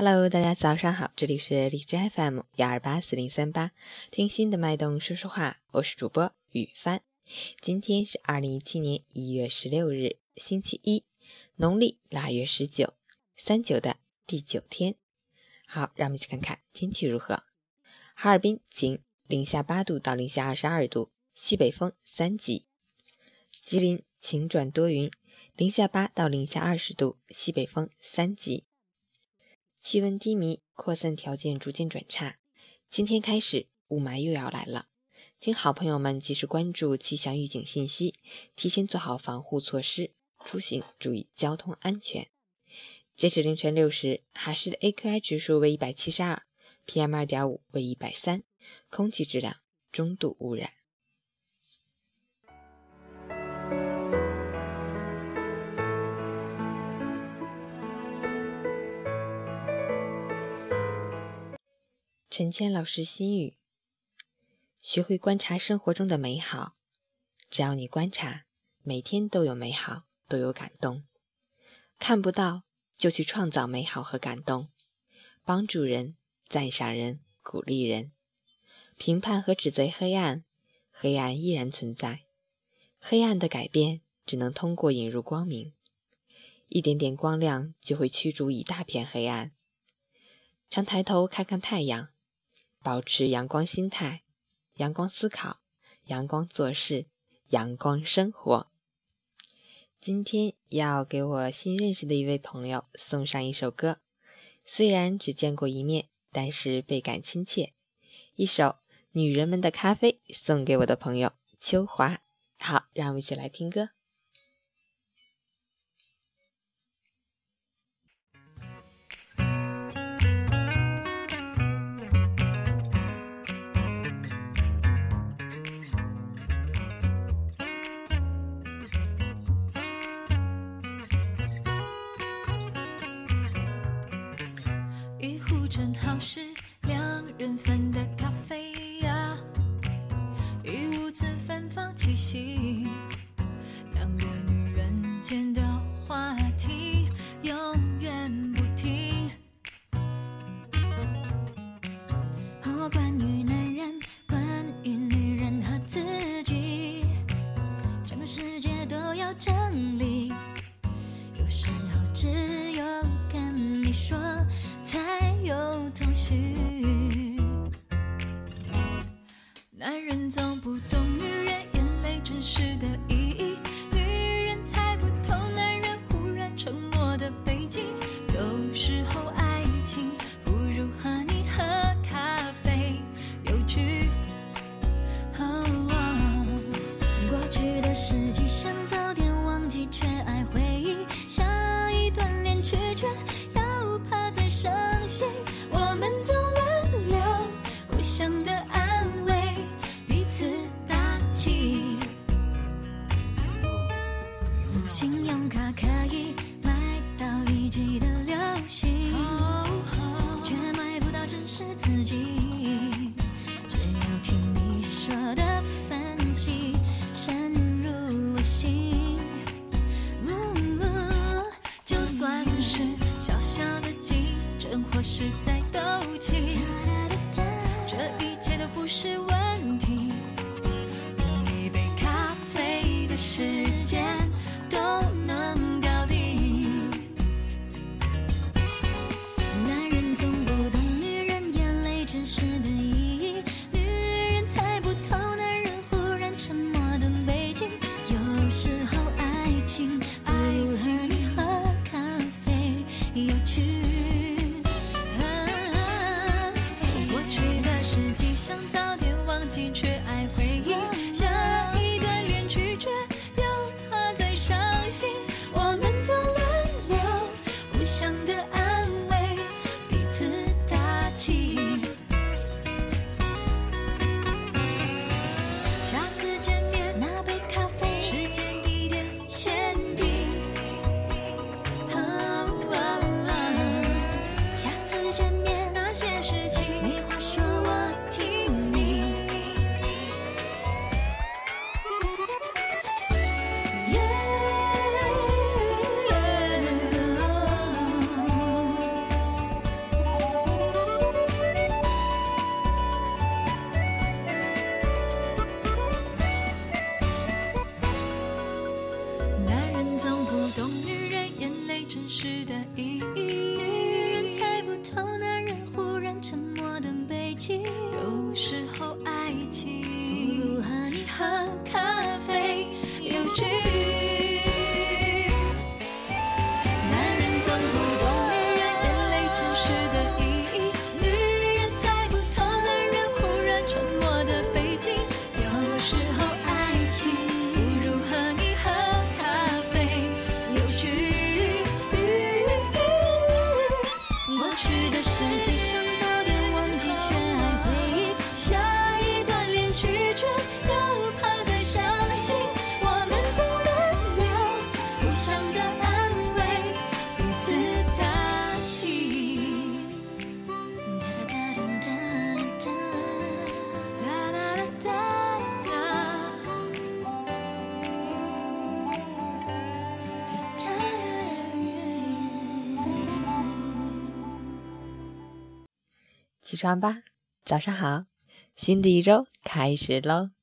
Hello，大家早上好，这里是荔枝 FM 幺二八四零三八，听心的脉动说说话，我是主播雨帆。今天是二零一七年一月十六日，星期一，农历腊月十九，三九的第九天。好，让我们一起看看天气如何。哈尔滨晴，零下八度到零下二十二度，西北风三级。吉林晴转多云，零下八到零下二十度，西北风三级。气温低迷，扩散条件逐渐转差。今天开始，雾霾又要来了，请好朋友们及时关注气象预警信息，提前做好防护措施，出行注意交通安全。截止凌晨六时，哈市的 AQI 指数为一百七十二，PM 二点五为一百三，空气质量中度污染。陈谦老师心语：学会观察生活中的美好，只要你观察，每天都有美好，都有感动。看不到就去创造美好和感动，帮助人、赞赏人、鼓励人。评判和指责黑暗，黑暗依然存在。黑暗的改变只能通过引入光明，一点点光亮就会驱逐一大片黑暗。常抬头看看太阳。保持阳光心态，阳光思考，阳光做事，阳光生活。今天要给我新认识的一位朋友送上一首歌，虽然只见过一面，但是倍感亲切。一首《女人们的咖啡》送给我的朋友秋华。好，让我们一起来听歌。正好是两人份的咖啡呀，一屋子芬芳气息，两个女人间的话题永远不停。和我关于自己，只要听你说的分析，深入我心。就算是小小的竞争，或是在斗气。懂女人眼泪真实的意义。女人猜不透男人忽然沉默的背景，有时候。起床吧，早上好，新的一周开始喽。